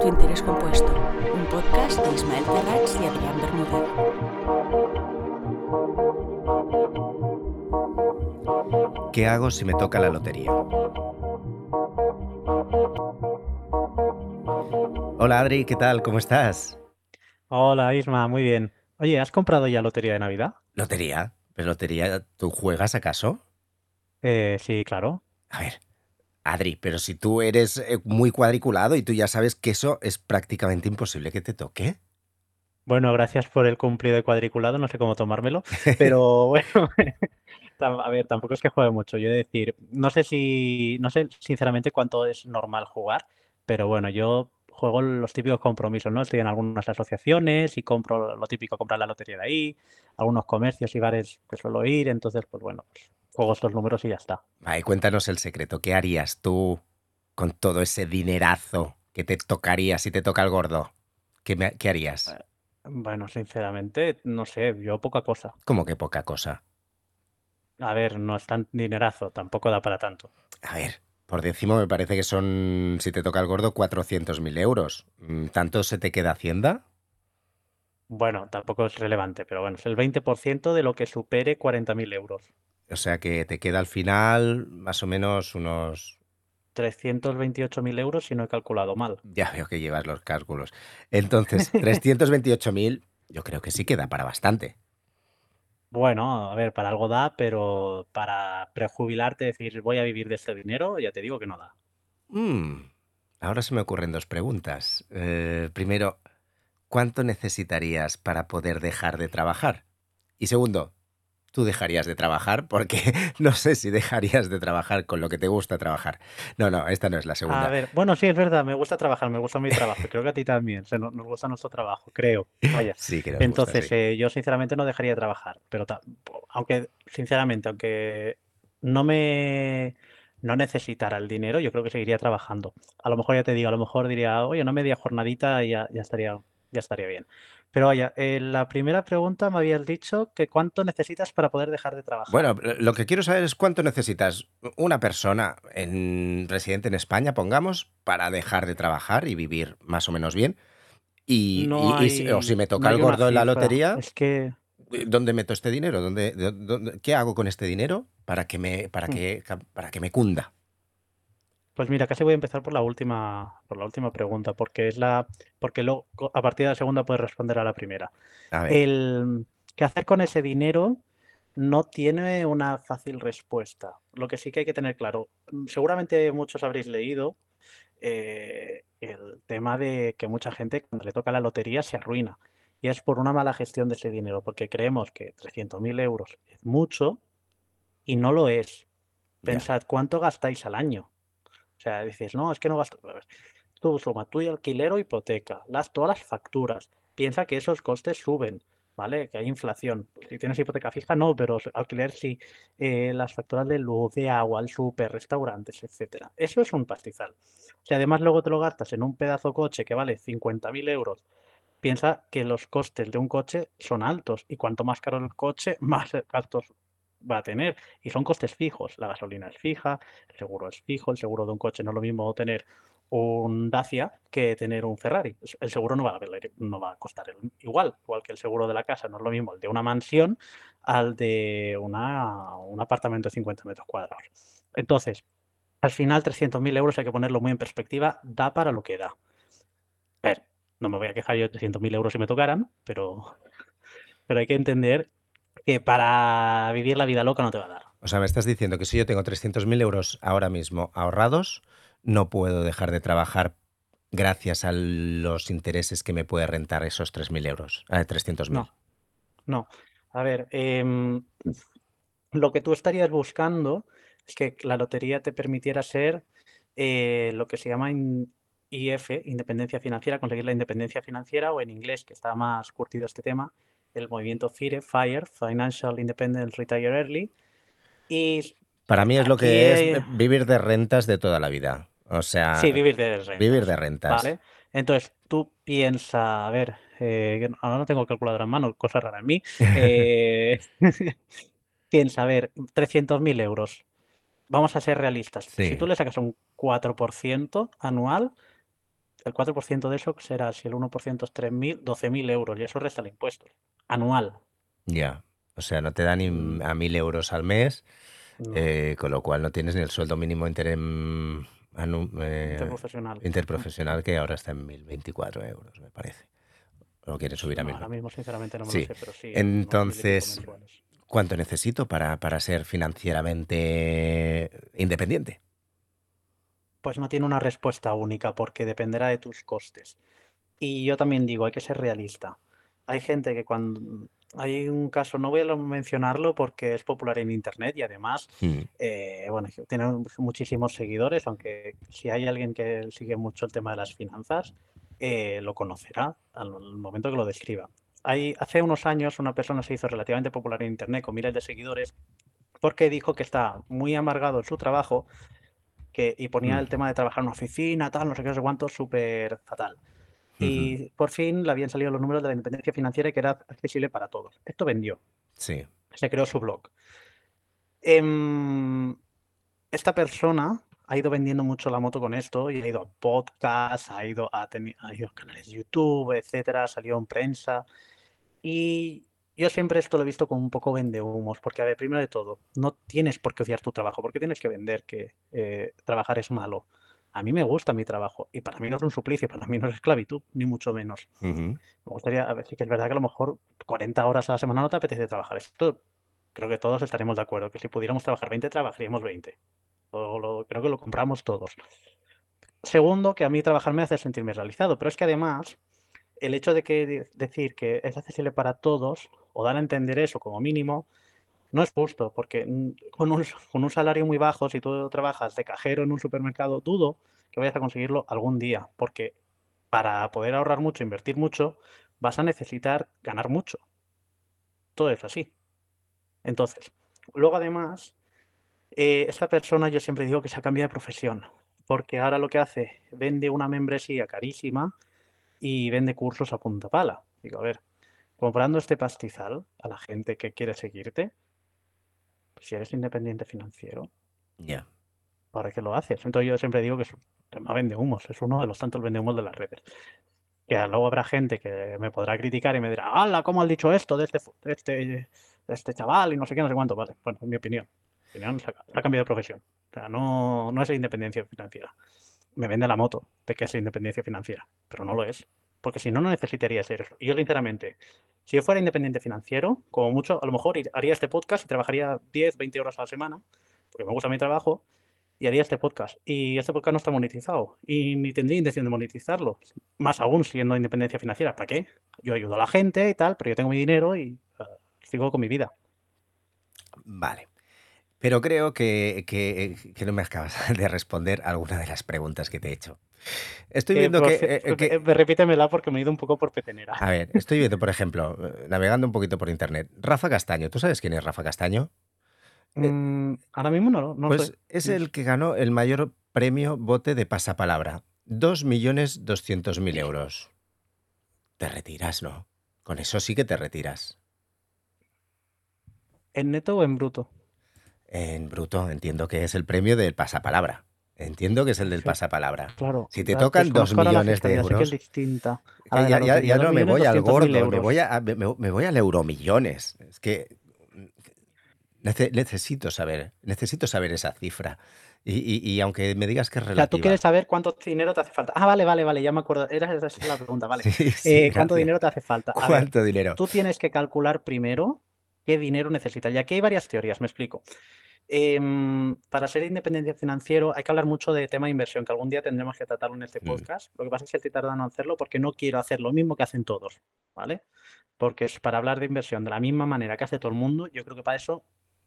Tu interés compuesto, un podcast de Ismael Terrats y Adrián Bermúdez. ¿Qué hago si me toca la lotería? Hola Adri, ¿qué tal? ¿Cómo estás? Hola Isma, muy bien. Oye, ¿has comprado ya lotería de Navidad? ¿Lotería? ¿Pero lotería? ¿Tú juegas acaso? Eh, sí, claro. A ver, Adri, pero si tú eres eh, muy cuadriculado y tú ya sabes que eso es prácticamente imposible que te toque. Bueno, gracias por el cumplido de cuadriculado, no sé cómo tomármelo, pero bueno, a ver, tampoco es que juegue mucho. Yo he de decir, no sé si, no sé sinceramente cuánto es normal jugar, pero bueno, yo juego los típicos compromisos, ¿no? Estoy en algunas asociaciones y compro lo típico, comprar la lotería de ahí, algunos comercios y bares que suelo ir, entonces, pues bueno, pues juego estos números y ya está. Ay, cuéntanos el secreto. ¿Qué harías tú con todo ese dinerazo que te tocaría si te toca el gordo? ¿Qué, me- qué harías? Bueno, sinceramente, no sé, yo poca cosa. Como que poca cosa. A ver, no es tan dinerazo, tampoco da para tanto. A ver, por décimo me parece que son, si te toca el gordo, 400.000 euros. Mm, ¿Tanto se te queda Hacienda? Bueno, tampoco es relevante, pero bueno, es el 20% de lo que supere 40.000 euros. O sea que te queda al final más o menos unos... 328.000 euros si no he calculado mal. Ya veo que llevas los cálculos. Entonces, 328.000 yo creo que sí queda para bastante. Bueno, a ver, para algo da, pero para prejubilarte, decir voy a vivir de este dinero, ya te digo que no da. Mm, ahora se me ocurren dos preguntas. Eh, primero, ¿cuánto necesitarías para poder dejar de trabajar? Y segundo, ¿tú dejarías de trabajar? Porque no sé si dejarías de trabajar con lo que te gusta trabajar. No, no, esta no es la A segunda. ver, bueno, sí, es verdad, me gusta trabajar, me gusta mi trabajo, creo que a ti también, se nos, nos gusta nuestro trabajo, creo. Vaya. Sí, que nos gusta, Entonces, sí. eh, yo sinceramente no dejaría de trabajar, pero aunque, sinceramente, aunque no me no necesitara el dinero, yo creo que seguiría trabajando. A lo mejor ya te digo, a lo mejor diría, oye, no media jornadita y ya, ya estaría, ya estaría bien. Pero vaya, eh, la primera pregunta me habías dicho que cuánto necesitas para poder dejar de trabajar. Bueno, lo que quiero saber es cuánto necesitas una persona en, residente en España, pongamos, para dejar de trabajar y vivir más o menos bien. Y, no y- y si- o si me toca el gordo en la lotería, Es que ¿dónde meto este dinero? ¿Dónde, de- dónde- ¿Qué hago con este dinero para que me, para Mm. que, para que me cunda? Pues mira, casi voy a empezar por la última, por la última pregunta, porque es la, porque luego a partir de la segunda puedes responder a la primera. A El qué hacer con ese dinero no tiene una fácil respuesta. Lo que sí que hay que tener claro, seguramente muchos habréis leído eh, el tema de que mucha gente cuando le toca la lotería se arruina. Y es por una mala gestión de ese dinero, porque creemos que 300.000 euros es mucho y no lo es. Pensad cuánto gastáis al año. Sea, dices, no, es que no gasto. Tú suma tu alquiler o hipoteca, las, todas las facturas. Piensa que esos costes suben, ¿vale? Que hay inflación. Si tienes hipoteca fija, no, pero alquiler sí. Eh, las facturas de luz, de agua, el súper, restaurantes, etcétera. Eso es un pastizal. Si además luego te lo gastas en un pedazo coche que vale 50.000 euros, piensa que los costes de un coche son altos y cuanto más caro el coche, más gastos va a tener. Y son costes fijos. La gasolina es fija, el seguro es fijo, el seguro de un coche no es lo mismo tener un Dacia que tener un Ferrari. El seguro no va a, no va a costar igual, igual que el seguro de la casa. No es lo mismo el de una mansión al de una, un apartamento de 50 metros cuadrados. Entonces, al final 300.000 euros hay que ponerlo muy en perspectiva, da para lo que da. Ver, no me voy a quejar yo de 300.000 euros si me tocaran, pero, pero hay que entender que para vivir la vida loca no te va a dar. O sea, me estás diciendo que si yo tengo 300.000 euros ahora mismo ahorrados, no puedo dejar de trabajar gracias a los intereses que me puede rentar esos 3.000 euros, eh, 300.000. No, no. A ver, em, lo que tú estarías buscando es que la lotería te permitiera ser eh, lo que se llama in- IF, independencia financiera, conseguir la independencia financiera, o en inglés, que está más curtido este tema, el movimiento FIRE, FIRE, Financial Independence Retire Early. Y Para mí es lo que es eh, vivir de rentas de toda la vida. O sea, sí, vivir de rentas. vivir de rentas. Vale. Entonces, tú piensa, a ver, eh, ahora no tengo calculadora en mano, cosa rara en mí. eh, piensa, a ver, 300.000 euros. Vamos a ser realistas. Sí. Si tú le sacas un 4% anual, el 4% de eso será, si el 1% es 3.000, 12.000 euros y eso resta el impuesto anual. Ya. O sea, no te da ni Mm. a mil euros al mes, No, eh, con lo cual no tienes ni el sueldo mínimo inter- anu- eh, interprofesional. interprofesional, que ahora está en 1.024 euros, me parece. O lo quieren subir a No, mil. ahora mismo sinceramente no me Sí. lo sé, pero sí. Entonces. ¿cuánto necesito para, para ser financieramente independiente? Pues no tiene una respuesta única porque dependerá de tus costes. Y yo también digo, hay que ser realista. Hay gente que cuando... Hay un caso, no voy a mencionarlo porque es popular en internet y además, Hmm, eh, bueno, tiene muchísimos seguidores, aunque si hay alguien que sigue mucho el tema de las finanzas, eh, lo conocerá al momento que lo describa. Hay, hace unos años una persona se hizo relativamente popular en internet con miles de seguidores porque dijo que está muy amargado en su trabajo que, y ponía Mm. el tema de trabajar en una oficina, tal, no sé qué, no sé cuánto, súper fatal. Y por fin le habían salido los números de la independencia financiera y que era accesible para todos. Esto vendió, Sí. se creó su blog. Em, esta persona ha ido vendiendo mucho la moto con esto y ha ido a podcasts, ha ido a, ha ido a canales de YouTube, etcétera, salió en prensa. Y yo siempre esto lo he visto como un poco vendehumos, porque, a ver, primero de todo, no tienes por qué odiar tu trabajo, porque tienes que vender que eh, trabajar es malo. A mí me gusta mi trabajo y para mí no es un suplicio, para mí no es esclavitud, ni mucho menos. Me gustaría, a ver, sí que es verdad que a lo mejor 40 horas a la semana no te apetece trabajar. Esto creo que todos estaremos de acuerdo, que si pudiéramos trabajar 20, trabajaríamos 20. O lo- creo que lo compramos todos. Segundo, que a mí trabajar me hace sentirme realizado, pero es que además el hecho de que de- decir que es accesible para todos o dar a entender eso como mínimo no es justo, porque mm, con un, con un salario muy bajo, si tú trabajas de cajero en un supermercado, dudo que vayas a conseguirlo algún día, porque para poder ahorrar mucho, invertir mucho, vas a necesitar ganar mucho. Todo es así. Entonces, luego además, eh, esta persona yo siempre digo que se ha cambiado de profesión, porque ahora lo que hace, vende una membresía carísima y vende cursos a punta pala. Digo, a ver, comprando este pastizal a la gente que quiere seguirte, pues si eres independiente financiero, Ya. ¿para qué lo haces? Entonces yo siempre digo que es un tema vende humos, es uno de los tantos vende humos de las redes. Que luego habrá gente que me podrá criticar y me dirá, ¡hala! ¿Cómo has dicho esto de este, de este, de este chaval? Y no sé qué, no sé cuánto. Vale, bueno, es mi opinión. Mi opinión se ha, cambiado de profesión. O sea, no, no es independencia financiera. Me vende la moto de que es independencia financiera, pero no lo es. Porque si no, no necesitaría ser eso. Y yo, sinceramente, si yo fuera independiente financiero, como mucho, a lo mejor haría este podcast y trabajaría 10, 20 horas a la semana, porque me gusta mi trabajo, y haría este podcast. Y este podcast no está monetizado. Y ni tendría intención de monetizarlo. Más aún siendo independencia financiera. ¿Para qué? Yo ayudo a la gente y tal, pero yo tengo mi dinero y eh, sigo con mi vida. Vale. Pero creo que, que- que no me acabas de responder alguna de las preguntas que te he hecho. Estoy Eh, viendo que, profe- eh, eh, que- eh, repítemela porque me he ido un poco por petenera. A ver, estoy viendo, por ejemplo, navegando un poquito por internet, Rafa Castaño. ¿Tú sabes quién es Rafa Castaño? Mm, ahora mismo no, no pues sé. es el que ganó el mayor premio bote de pasapalabra. 2.200.000 euros. Te retiras, ¿no? Con eso sí que te retiras. ¿En neto o en bruto? En bruto, entiendo que es el premio del pasapalabra. Entiendo que es el del Sí. pasapalabra. Claro. Si te tocan dos millones de que euros, es distinta. A ya, no me voy al 2.200.000 gordo, me voy, a, me, me voy al euromillones. Es que nece- necesito saber, necesito saber esa cifra. Y, y- y aunque me digas que es O sea, tú relativa. quieres saber cuánto dinero te hace falta. Ah, vale, vale, vale, ya me acuerdo. Era esa es la pregunta, vale. Sí, sí, Eh, ¿Cuánto dinero te hace falta? A ver, ¿Cuánto dinero? tú tienes que calcular primero qué dinero necesitas. Y aquí hay varias teorías, me explico. Em, para ser independiente financiero hay que hablar mucho de tema de inversión, que algún día tendremos que tratarlo en este podcast. Lo que pasa es que estoy tardando en hacerlo porque no quiero hacer lo mismo que hacen todos, ¿vale? Porque es para hablar de inversión de la misma manera que hace todo el mundo, yo creo que para eso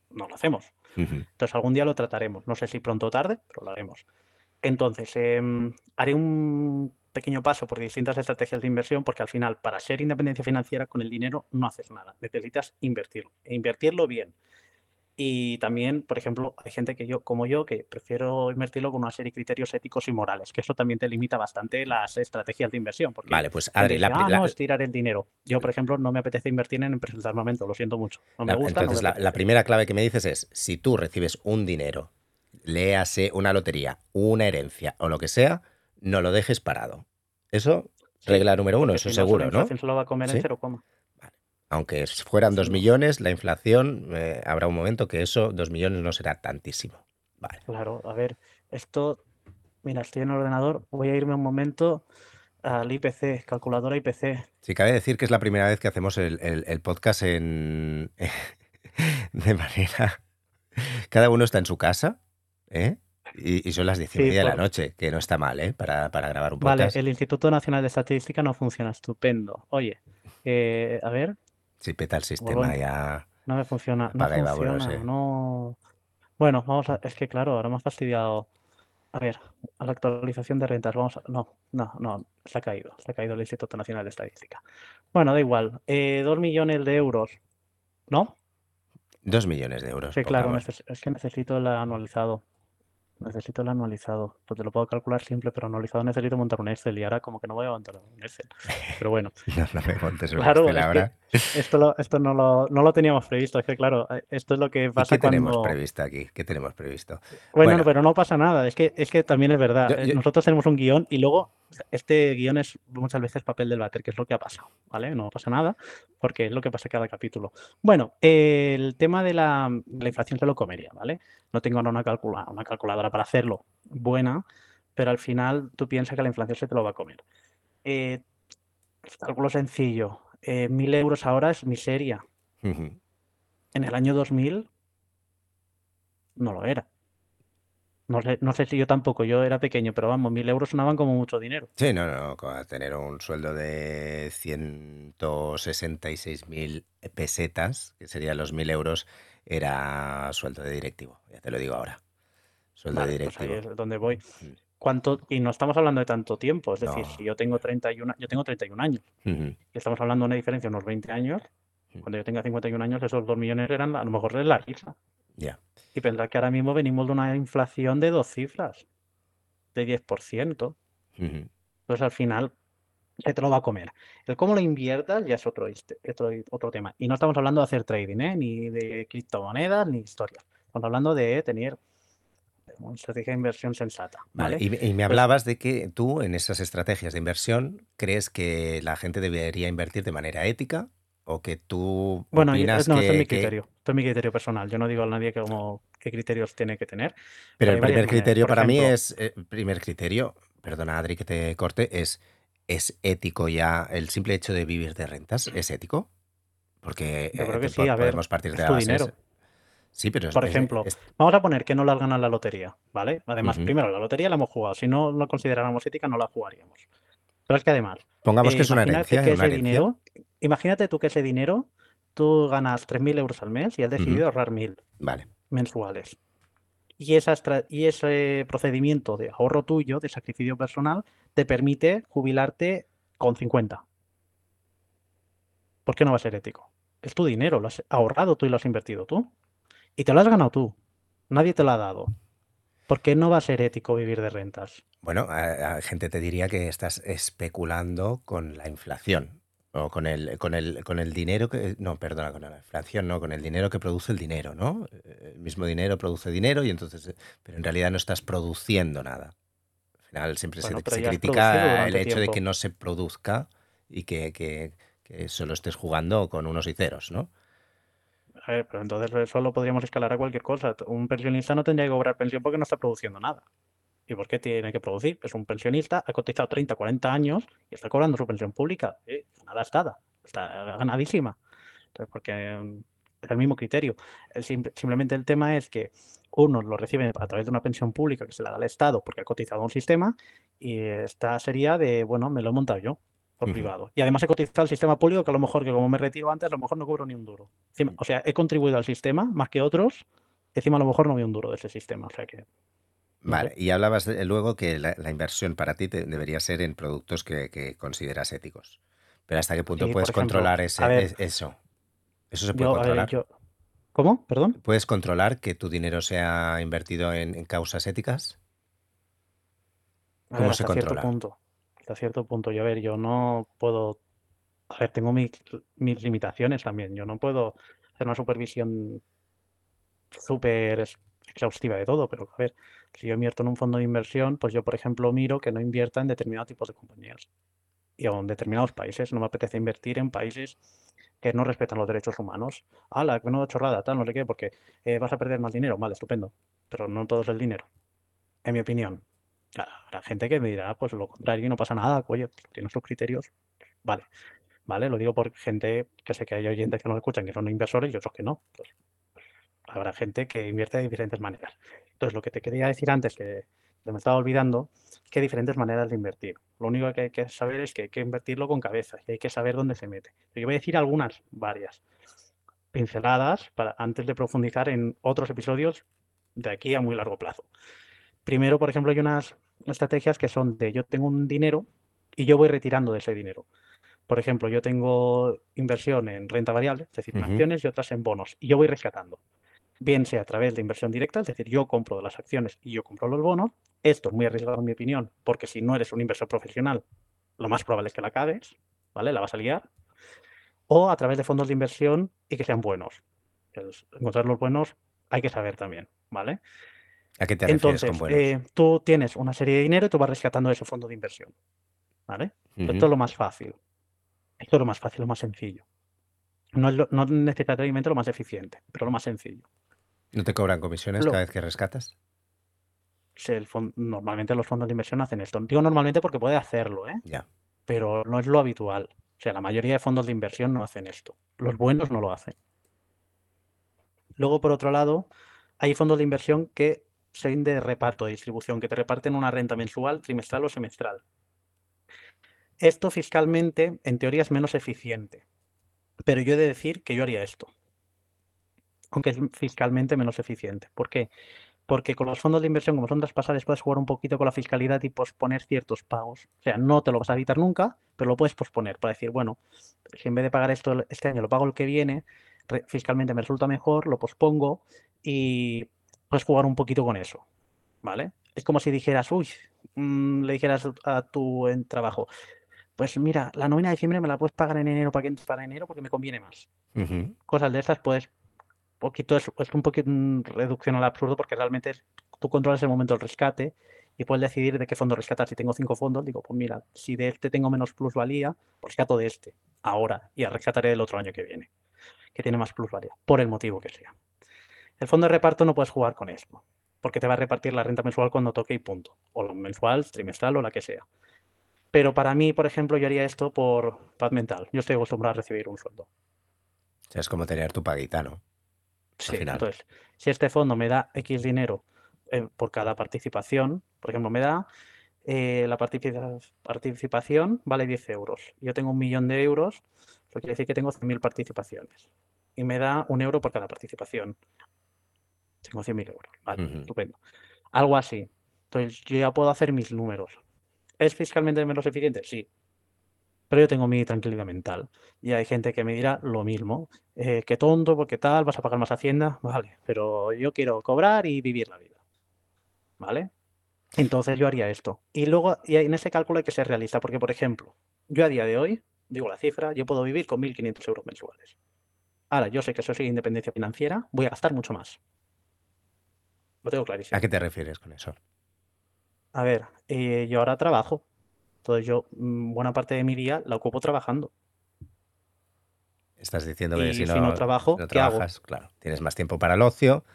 no lo hacemos. Entonces algún día lo trataremos. No sé si pronto o tarde, pero lo haremos. Entonces, em, haré un pequeño paso por distintas estrategias de inversión, porque al final, para ser independencia financiera, con el dinero no haces nada. Necesitas invertirlo. E invertirlo bien. Y también, por ejemplo, hay gente que yo, como yo, que prefiero invertirlo con una serie de criterios éticos y morales, que eso también te limita bastante las estrategias de inversión. Porque Vale, pues Adri, dice, la, ah, la- no, es tirar el dinero. Yo, por ejemplo, no me apetece invertir en empresas de armamento, lo siento mucho. No me la- gusta. no entonces me la, primera clave que me dices es, si tú recibes un dinero, léase una lotería, una herencia o lo que sea, no lo dejes parado. Eso, regla número uno, eso si seguro, ¿no? va a comer ¿Sí? en cero coma. Aunque fueran dos Sí. millones, la inflación, eh, habrá un momento que eso, dos millones, no será tantísimo. Vale. Claro, a ver, esto, mira, estoy en el ordenador, voy a irme un momento al IPC, calculadora IPC. Si cabe decir que es la primera vez que hacemos el, el- el podcast en de manera. Cada uno está en su casa, ¿eh? Y, y son las diez y Sí, media de la noche, que no está mal, ¿eh? Para, para grabar un Vale, podcast. el Instituto Nacional de Estadística no funciona, estupendo. Oye, eh, a ver, Si peta el sistema Bueno. ya. no me funciona, no funciona, eh. no. Bueno, vamos a, es que claro, ahora me has fastidiado. A ver, a la actualización de rentas, vamos a, no, no, no, se ha caído, se ha caído el Instituto Nacional de Estadística. Bueno, da igual, eh, dos millones de euros, ¿no? Dos millones de euros. Sí, claro, neces- es que necesito el anualizado. Necesito el anualizado. Pues te lo puedo calcular simple, pero anualizado necesito montar un Excel y ahora como que no voy a montar un Excel. Pero bueno, No, no me montes un Claro, Excel es ahora. esto, lo, esto no, lo, no lo teníamos previsto. Es que claro, eh, esto es lo que ¿Y pasa qué tenemos cuando... previsto aquí? ¿Qué tenemos previsto? Bueno, Bueno. pero no pasa nada. Es que, es que también es verdad. Yo- eh, yo- Nosotros tenemos un guion y luego este guion es muchas veces papel del váter, que es lo que ha pasado, ¿vale? No pasa nada, porque es lo que pasa cada capítulo. Bueno, eh, el tema de la, la inflación se lo comería, ¿vale? No tengo ahora una, calcula, una calculadora para hacerlo buena, pero al final tú piensas que la inflación se te lo va a comer. Eh, cálculo sencillo. Eh, mil euros ahora es miseria. En el año 2000 no lo era. No sé, no sé si yo tampoco, yo era pequeño, pero vamos, mil euros sonaban como mucho dinero. Sí, no, no, tener un sueldo de 166.000 pesetas, que serían los 1.000 euros, era sueldo de directivo, ya te lo digo ahora. Sueldo de pues ahí directivo. es donde voy. Mm. ¿Cuánto? Y no estamos hablando de tanto tiempo, es decir, si yo tengo 31, yo tengo 31 años, Ujú, y estamos hablando de una diferencia de unos 20 años, Mm. cuando yo tenga 51 años, esos 2 millones eran a lo mejor es la risa. Ya. Y pensar que ahora mismo venimos de una inflación de dos cifras, de 10%. Ujú. Entonces al final se te lo va a comer. El cómo lo inviertas ya es otro, este- otro, otro tema. Y no estamos hablando de hacer trading, ¿eh? ni de criptomonedas, ni historias. Estamos hablando de tener una estrategia de inversión sensata. Vale, ¿vale? y, me- y me hablabas de que tú en esas estrategias de inversión crees que la gente debería invertir de manera ética o que tú Bueno, opinas no, que, es mi que- criterio. Esto es mi criterio personal. Yo no digo a nadie que como, qué criterios tiene que tener. Pero el primer criterio para mí es, eh, primer criterio, perdona Adri que te corte, es, ¿es ético ya el simple hecho de vivir de rentas? ¿Es ético? Porque Yo creo eh, que a ver, podemos partir de es la tu base. dinero. Sí, pero Por es- ejemplo, es- Vamos a poner que no las ganan la lotería, ¿vale? Además, primero, la lotería la hemos jugado. Si no lo consideráramos ética, no la jugaríamos. Pero es que además, pongamos Eh, que es una imagínate herencia, que una ese herencia. dinero, imagínate tú que ese dinero, tú ganas 3.000 euros al mes y has decidido ahorrar 1.000 Vale. mensuales. Y, esa estra- y ese procedimiento de ahorro tuyo, de sacrificio personal, te permite jubilarte con 50. ¿Por qué no va a ser ético? Es tu dinero, lo has ahorrado tú y lo has invertido tú. Y te lo has ganado tú. Nadie te lo ha dado. ¿Por qué no va a ser ético vivir de rentas? Bueno, a, a gente te diría que estás especulando con la inflación o con el, con el, con el dinero que... No, perdona, con la inflación, no, con el dinero que produce el dinero, ¿no? Eh, El mismo dinero produce dinero y entonces... eh, Pero en realidad no estás produciendo nada. Al final siempre se- Bueno, se, critica el hecho de que no se produzca y que, que- que solo estés jugando con unos y ceros, ¿no? A ver, pero entonces eso lo podríamos escalar a cualquier cosa. Un pensionista no tendría que cobrar pensión porque no está produciendo nada. ¿Y por qué tiene que producir? Es un pensionista, ha cotizado 30, 40 años y está cobrando su pensión pública. Eh, Nada estada, está ganadísima. Entonces, porque mm, es el mismo criterio. El simplemente el tema es que unos lo reciben a través de una pensión pública que se la da el Estado porque ha cotizado un sistema y esta sería de, bueno, me lo he montado yo por privado. Y además he cotizado al sistema público que a lo mejor que como me retiro antes, a lo mejor no cobro ni un duro. Encima- o sea, he contribuido al sistema más que otros, encima a lo mejor no veo un duro de ese sistema. O sea que, Vale, y hablabas de- luego que la, la inversión para ti te- debería ser en productos que, que consideras éticos. Pero ¿hasta qué punto Sí, puedes ejemplo, controlar ese, ver, es- eso? ¿Eso se puede yo, a ver, controlar? yo... ¿Cómo? ¿Perdón? ¿Puedes controlar que tu dinero sea invertido en, en causas éticas? ¿Cómo ver, se hasta cierto controla? punto. Hasta cierto punto. Yo, a ver, yo no puedo... A ver, tengo mis, mis limitaciones también. Yo no puedo hacer una supervisión súper... exhaustiva de todo, pero a ver, si yo invierto en un fondo de inversión, pues yo, por ejemplo, miro que no invierta en determinados tipos de compañías y en determinados países. No me apetece invertir en países que no respetan los derechos humanos. ¡Hala, que no chorrada, tal, no sé qué! Porque eh, vas a perder más dinero. Vale, estupendo. Pero no todo es el dinero, en mi opinión. Habrá gente que me dirá, pues lo contrario, y no pasa nada, oye, tiene sus criterios. Vale, vale, lo digo por gente que sé que hay oyentes que no escuchan, que son inversores y otros que no. Pues, habrá gente que invierte de diferentes maneras. Entonces, lo que te quería decir antes, que me estaba olvidando, que hay diferentes maneras de invertir. Lo único que hay que saber es que hay que invertirlo con cabeza y hay que saber dónde se mete. Yo voy a decir algunas, varias pinceladas para, antes de profundizar en otros episodios de aquí a muy largo plazo. Primero, por ejemplo, hay unas estrategias que son de yo tengo un dinero y yo voy retirando de ese dinero. Por ejemplo, yo tengo inversión en renta variable, es decir, en acciones y otras en bonos, y yo voy rescatando bien sea a través de inversión directa, es decir, yo compro las acciones y yo compro los bonos. Esto es muy arriesgado en mi opinión, porque si no eres un inversor profesional, lo más probable es que la cagues, ¿vale? La vas a liar. O a través de fondos de inversión y que sean buenos. encontrar los buenos hay que saber también, ¿vale? ¿A qué te refieres Entonces, con buenos? eh, tú tienes una serie de dinero y tú vas rescatando ese fondo de inversión, ¿vale? Esto es lo más fácil. Esto es lo más fácil, lo más sencillo. No, es no necesariamente lo más eficiente, pero lo más sencillo. ¿No te cobran comisiones cada vez que rescatas? normalmente los fondos de inversión hacen esto. Digo normalmente porque puede hacerlo, ¿eh? Ya. Pero no es lo habitual. O sea, la mayoría de fondos de inversión no hacen esto. Los buenos no lo hacen. Luego, por otro lado, hay fondos de inversión que son de reparto, de distribución, que te reparten una renta mensual, trimestral o semestral. Esto fiscalmente, en teoría, es menos eficiente. Pero yo he de decir que yo haría esto aunque es fiscalmente menos eficiente. ¿Por qué? Porque con los fondos de inversión, como son traspasables, puedes jugar un poquito con la fiscalidad y posponer ciertos pagos. O sea, no te lo vas a evitar nunca, pero lo puedes posponer para decir, bueno, si en vez de pagar esto este año lo pago el que viene, fiscalmente me resulta mejor, lo pospongo y puedes jugar un poquito con eso. ¿Vale? Es como si dijeras, uy, mm, le dijeras a tu en trabajo, pues mira, la nómina de diciembre me la puedes pagar en enero para, que, para enero porque me conviene más. Cosas de estas puedes poquito es, un poquito reducción al absurdo porque realmente tú controlas el momento del rescate y puedes decidir de qué fondo rescatar. Si tengo cinco fondos, digo, pues mira, si de este tengo menos plusvalía, pues rescato de este ahora y rescataré del otro año que viene, que tiene más plusvalía, por el motivo que sea. El fondo de reparto no puedes jugar con esto, porque te va a repartir la renta mensual cuando toque y punto, o mensual, trimestral o la que sea. Pero para mí, por ejemplo, yo haría esto por paz mental. Yo estoy acostumbrado a recibir un sueldo. O sea, es como tener tu paguita, ¿no? Sí, entonces, si este fondo me da X dinero eh, por cada participación, por ejemplo, me da eh, la participación vale 10 euros. Yo tengo un millón de euros, eso quiere decir que tengo 100.000 participaciones. Y me da un euro por cada participación. Tengo 100.000 euros. Vale, estupendo. Algo así. Entonces, yo ya puedo hacer mis números. ¿Es fiscalmente menos eficiente? Sí pero yo tengo mi tranquilidad mental. Y hay gente que me dirá lo mismo, eh, qué tonto, porque tal, vas a pagar más hacienda, vale, pero yo quiero cobrar y vivir la vida. ¿Vale? Entonces yo haría esto. Y luego, y en ese cálculo hay que ser realista, porque por ejemplo, yo a día de hoy, digo la cifra, yo puedo vivir con 1.500 euros mensuales. Ahora, yo sé que eso es independencia financiera, voy a gastar mucho más. Lo tengo clarísimo. ¿A qué te refieres con eso? A ver, eh, yo ahora trabajo, entonces yo mm, buena parte de mi día la ocupo trabajando. Estás diciendo que si no, trabajo, trabajas, claro, tienes más tiempo para el ocio,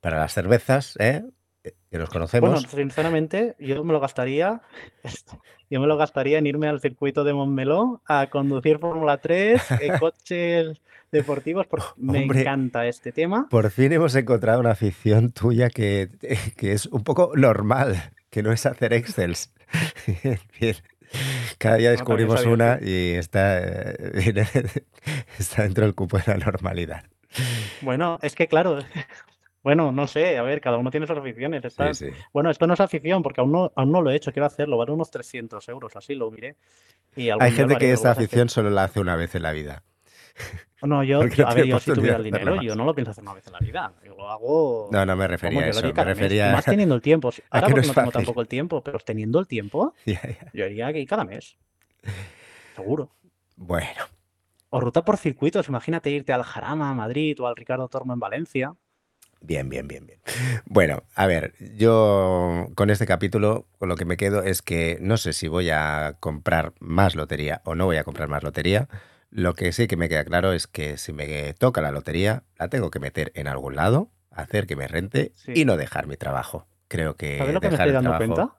para las cervezas, ¿eh? que nos conocemos. Bueno, sinceramente, yo me lo gastaría, yo me lo gastaría en irme al circuito de Montmeló a conducir Fórmula 3, coches deportivos, porque me encanta este tema. Por fin hemos encontrado una afición tuya que, que es un poco normal, que no es hacer excels. Cada día descubrimos una y está, eh, está dentro del cupo de la normalidad. Bueno, es que claro, bueno, no sé, a ver, cada uno tiene sus aficiones. Bueno, esto no es afición porque aún no, aún no lo he hecho, quiero hacerlo, vale unos 300 euros, así lo miré. Hay gente que esta afición solo la hace una vez en la vida. No, yo, a ver, yo si tuviera el dinero, yo no lo pienso hacer una vez en la vida. Yo lo hago. No, no me refería a eso. Me refería Más teniendo el tiempo. Ahora porque no, tengo tampoco el tiempo, pero teniendo el tiempo, yo haría que cada mes. Seguro. Bueno. O ruta por circuitos. Imagínate irte al Jarama, a Madrid, o al Ricardo Tormo en Valencia. Bien, bien, bien, bien. Bueno, a ver, yo con este capítulo con lo que me quedo es que no sé si voy a comprar más lotería o no voy a comprar más lotería. Lo que sí que me queda claro es que si me toca la lotería, la tengo que meter en algún lado, hacer que me rente Sí. y no dejar mi trabajo. Creo que ¿Sabes lo que me estoy dando trabajo- cuenta?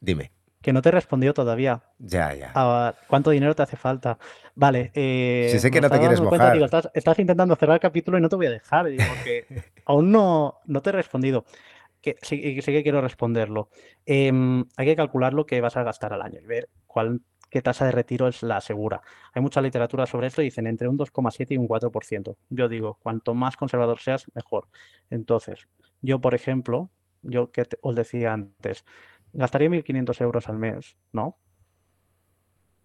Dime, Que no te he respondido todavía. ya, ya. a cuánto dinero te hace falta. Vale. Eh, Si sé que no te quieres cuenta, mojar. digo, estás, estás intentando cerrar el capítulo y no te voy a dejar. Digo, que aún no, no te he respondido. Que sí, y sí que quiero responderlo. Em, hay que calcular lo que vas a gastar al año y ver cuál, qué tasa de retiro es la segura. Hay mucha literatura sobre esto y dicen entre un 2,7 y un 4%. Yo digo, cuanto más conservador seas, mejor. Entonces, yo, por ejemplo, yo que te- os decía antes, gastaría 1.500 euros al mes, ¿no?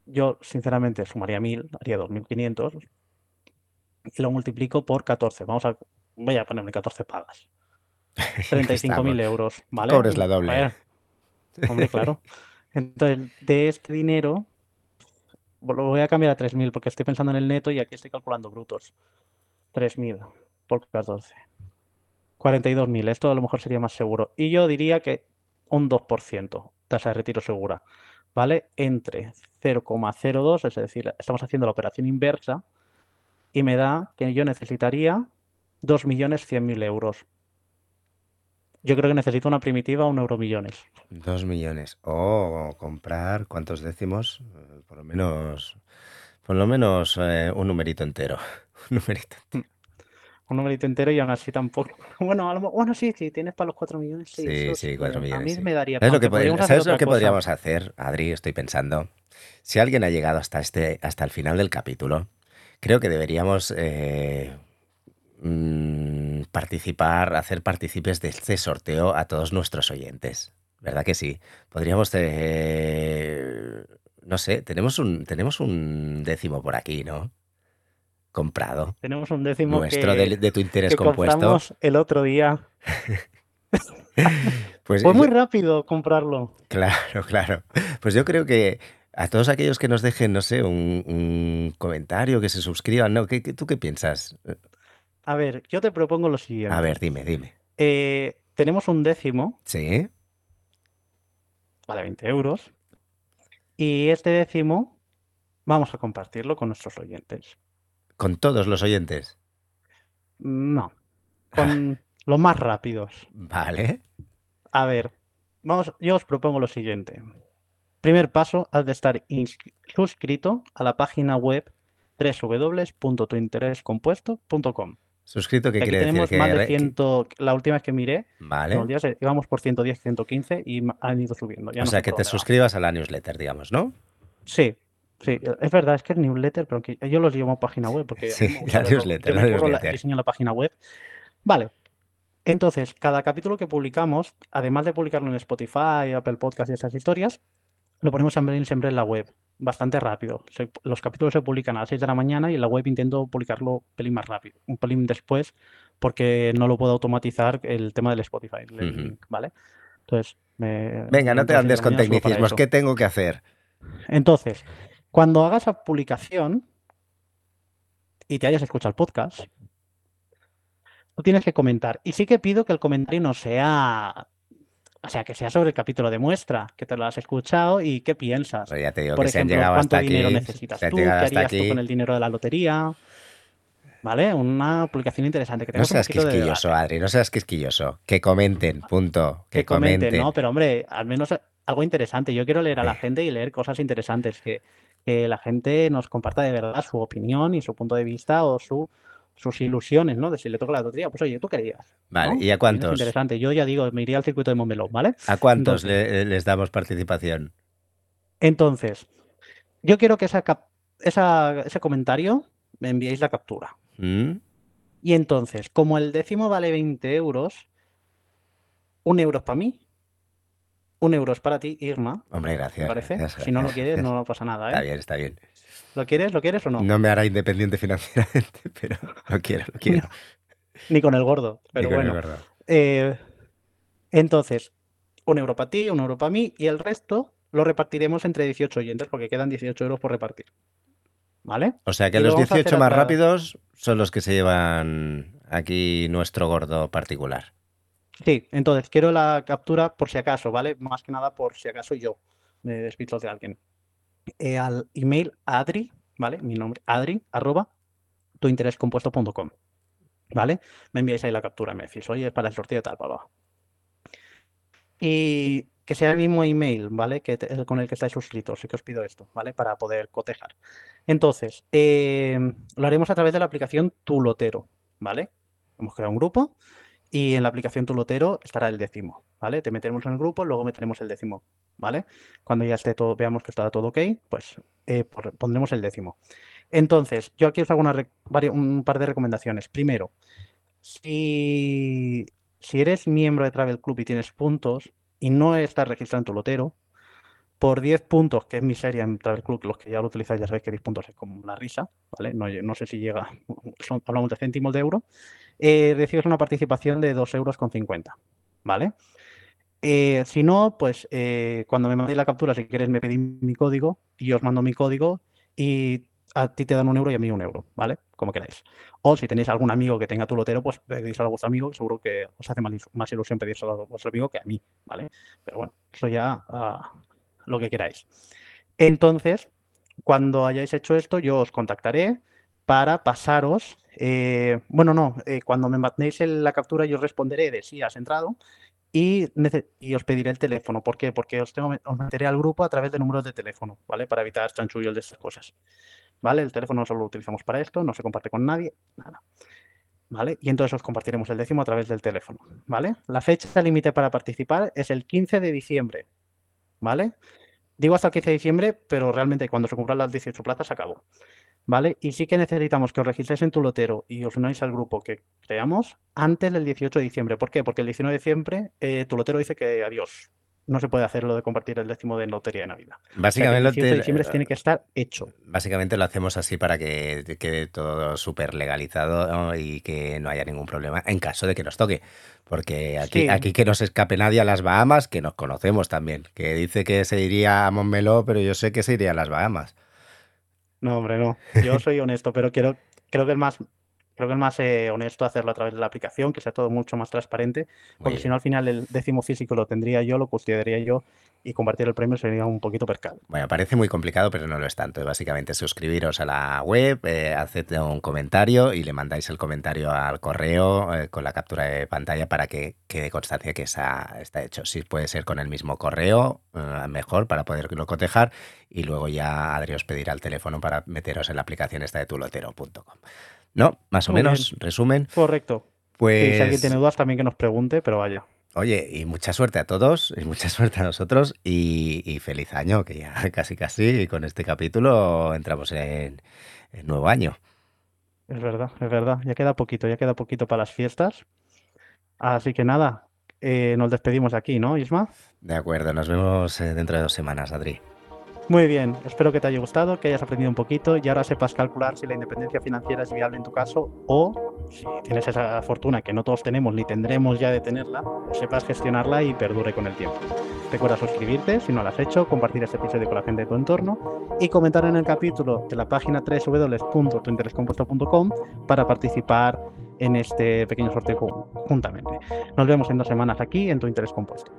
Yo, sinceramente, sumaría 1.000, haría 2.500 y lo multiplico por 14. Vamos a, voy a ponerme 14 pagas. 35.000 euros, ¿vale? cobres la doble. Hombre, claro. Entonces, de este dinero, lo voy a cambiar a 3.000 porque estoy pensando en el neto y aquí estoy calculando brutos. 3.000 por 14. 42.000. Esto a lo mejor sería más seguro. Y yo diría que un 2%, tasa de retiro segura. ¿Vale? Entre 0,02, es decir, estamos haciendo la operación inversa, y me da que yo necesitaría 2.100.000 euros. Yo creo que necesito una primitiva un euro millones. Dos millones. O comprar, ¿cuántos décimos? Eh, Por lo menos, por lo menos eh, un numerito entero. Un numerito. Un numerito entero y aún así tampoco. Bueno, a lo bueno, sí, sí, tienes para los 4 millones. Sí, Sí, cuatro A millones, mí sí. me daría. ¿Sabes lo que, podríamos hacer ¿sabes lo que podríamos hacer, Adri? Estoy pensando. Si alguien ha llegado hasta, este, hasta el final del capítulo, creo que deberíamos eh, mm, participar, hacer partícipes de este sorteo a todos nuestros oyentes. ¿Verdad que sí? Podríamos, eh, no sé, tenemos un, tenemos un décimo por aquí, ¿no? Comprado. Tenemos un décimo Nuestro que, de, de tu interés que compuesto. el otro día. Pues Fue muy rápido comprarlo. Claro, claro. Pues yo creo que a todos aquellos que nos dejen, no sé, un, un comentario, que se suscriban, ¿no? ¿Qué, qué- tú qué piensas? A ver, yo te propongo lo siguiente. A ver, dime, dime. Eh, tenemos un décimo, ¿Sí? vale 20 euros. Y este décimo vamos a compartirlo con nuestros oyentes. Con todos los oyentes. No, con los más rápidos. Vale. A ver, vamos, yo os propongo lo siguiente. Primer paso, has de estar suscrito a la página web www.tuinterescompuesto.com. Suscrito, ¿qué Aquí quiere decir? tenemos más de re- que- 100, la última vez que miré, Vale. unos días, íbamos por 110, 115 y han ido subiendo. Ya O no sea, que te suscribas a la newsletter, digamos, ¿no? Sí, sí, es verdad, es que es newsletter, pero que yo los llamo página web porque a Sí, la newsletter, Yo me la- newsletter. diseño la página web. Vale. Entonces, cada capítulo que publicamos, además de publicarlo en Spotify, Apple Podcast y esas historias, lo ponemos también siempre en la web, bastante rápido. Se- los capítulos se publican a las 6 de la mañana y en la web intento publicarlo un pelín más rápido, un pelín después, porque no lo puedo automatizar el tema del Spotify, el Ujú. link, ¿vale? Entonces, me Venga, no te andes 6 de con tecnicismos. ¿Qué tengo que hacer? Entonces, cuando hagas la publicación y te hayas escuchado el podcast, tú tienes que comentar. Y sí que pido que el comentario no sea, o sea, que sea sobre el capítulo de muestra, que te lo has escuchado y qué piensas. Pues ya te digo Por que se han ejemplo, cuánto hasta dinero aquí. necesitas tú, qué harías tú con el dinero de la lotería. ¿Vale? Una publicación interesante. Que No un seas de quisquilloso. Adri, no seas quisquilloso. Que comenten, punto. Que, Que comenten, comenten. ¿no? Pero hombre, al menos algo interesante. Yo quiero leer a la gente y leer cosas interesantes, que, que la gente nos comparta de verdad su opinión y su punto de vista o su, sus ilusiones, ¿no? De si le toca la lotería, pues oye, ¿tú querías? Vale, ¿no? ¿y a Es cuántos? interesante. Yo ya digo, me iría al circuito de Montmeló, ¿vale? ¿A cuántos Entonces- le- les damos participación? Entonces, yo quiero que esa, cap- esa- ese comentario me enviéis la captura. ¿Mm? Y entonces, como el décimo vale 20 euros, un euro es para mí, un euro es para ti, Irma, Hombre, ¿te gracias. parece? gracias, Si no lo quieres, gracias. no pasa nada, Está ¿eh? bien, está bien. ¿Lo quieres? ¿Lo quieres o no? No me hará independiente financieramente, pero lo quiero, lo quiero. Ni con el gordo, pero bueno. Eh, entonces, un euro para ti, un euro para mí y el resto lo repartiremos entre 18 oyentes porque quedan 18 euros por repartir. ¿Vale? O sea que Y los vamos a hacer 18 a más rápidos son los que se llevan aquí nuestro gordo particular. Sí, entonces quiero la captura por si acaso, ¿vale? Más que nada por si acaso yo me despido de alguien. Eh, al email adri, ¿vale? Mi nombre, adri, arroba, tuinterescompuesto.com, ¿vale? Me enviáis ahí la captura, me decís, oye, para el sorteo tal, papá. Y que sea el mismo email, ¿vale? Que con el que estáis suscritos, sí que os pido esto, ¿vale? Para poder cotejar. Entonces, em, lo haremos a través de la aplicación Tulotero, ¿vale? Hemos creado un grupo y en la aplicación Tulotero estará el décimo, ¿vale? Te meteremos en el grupo, luego meteremos el décimo, ¿vale? Cuando ya esté todo, veamos que está todo ok, pues eh, pondremos el décimo. Entonces, yo aquí os hago un par de recomendaciones. Primero, si, eres miembro de Travel Club y tienes puntos y no estás registrado en Tulotero, por 10 puntos, que es miseria en Travel Club, los que ya lo utilizáis ya sabéis que 10 puntos es como una risa, ¿vale? No, sé si llega, son, hablamos de céntimos de euro, eh, recibes una participación de 2,50 euros, ¿vale? Eh, si no, pues eh, cuando me mandéis la captura, si quieres, me pedís mi código y os mando mi código y a ti te dan un euro y a mí un euro, ¿vale? Como queráis. O si tenéis algún amigo que tenga tu lotero, pues pedís a vuestro amigo, seguro que os hace más, ilusión pedírselo a vuestro amigo que a mí, ¿vale? Pero bueno, eso ya ah, lo que queráis. Entonces, cuando hayáis hecho esto, yo os contactaré para pasaros, eh, bueno, no, cuando me mandéis la captura yo responderé de si has entrado y, os pediré el teléfono. ¿Por qué? Porque os meteré al grupo a través de números de teléfono, ¿vale? Para evitar chanchullos de estas cosas. ¿Vale? El teléfono solo lo utilizamos para esto, no se comparte con nadie, nada. ¿Vale? Y entonces os compartiremos el décimo a través del teléfono, ¿vale? La fecha límite para participar es el 15 de diciembre, ¿vale? Digo hasta el 15 de diciembre, pero realmente cuando se cumplan las 18 plazas acabó. ¿Vale? Y sí que necesitamos que os registréis en tu lotero y os unáis al grupo que creamos antes del 18 de diciembre. ¿Por qué? Porque el 19 de diciembre eh, tu lotero dice que adiós. No se puede hacer lo de compartir el décimo de lotería de Navidad. Básicamente, el 18 de diciembre tiene que estar hecho. Básicamente lo hacemos así para que quede todo súper legalizado y que no haya ningún problema en caso de que nos toque. Porque aquí, aquí que no se escape nadie a las Bahamas, que nos conocemos también. Que dice que se iría a Montmeló, pero yo sé que se iría a las Bahamas. No, hombre, no. Yo soy honesto, pero quiero, creo que es más, creo que es más eh, honesto hacerlo a través de la aplicación, que sea todo mucho más transparente, porque si no al final el décimo físico lo tendría yo, lo custodiaría yo y compartir el premio sería un poquito percal. Bueno, parece muy complicado, pero no lo es tanto. Básicamente suscribiros a la web, eh, haced un comentario y le mandáis el comentario al correo eh, con la captura de pantalla para que quede constancia que esa está hecho. Si puede ser con el mismo correo, eh, mejor para poderlo cotejar y luego ya Adri os pedirá el teléfono para meteros en la aplicación esta de tulotero.com. ¿No? Más o menos, resumen. Correcto. Pues... si alguien tiene dudas también que nos pregunte, pero vaya. Oye, y mucha suerte a todos, y mucha suerte a nosotros, y, feliz año, que ya casi casi con este capítulo entramos en, nuevo año. Es verdad, es verdad, ya queda poquito, ya queda poquito para las fiestas. Así que nada, eh, nos despedimos aquí, ¿no, Isma? De acuerdo, nos vemos eh, dentro de dos semanas, Adri. Muy bien, espero que te haya gustado, que hayas aprendido un poquito y ahora sepas calcular si la independencia financiera es viable en tu caso o si tienes esa fortuna que no todos tenemos ni tendremos ya de tenerla, sepas gestionarla y perdure con el tiempo. Recuerda suscribirte si no lo has hecho, compartir este episodio con la gente de tu entorno y comentar en el capítulo de la página www.tuinterescompuesto.com para participar en este pequeño sorteo conjuntamente. Nos vemos en dos semanas aquí en Tu Interés Compuesto.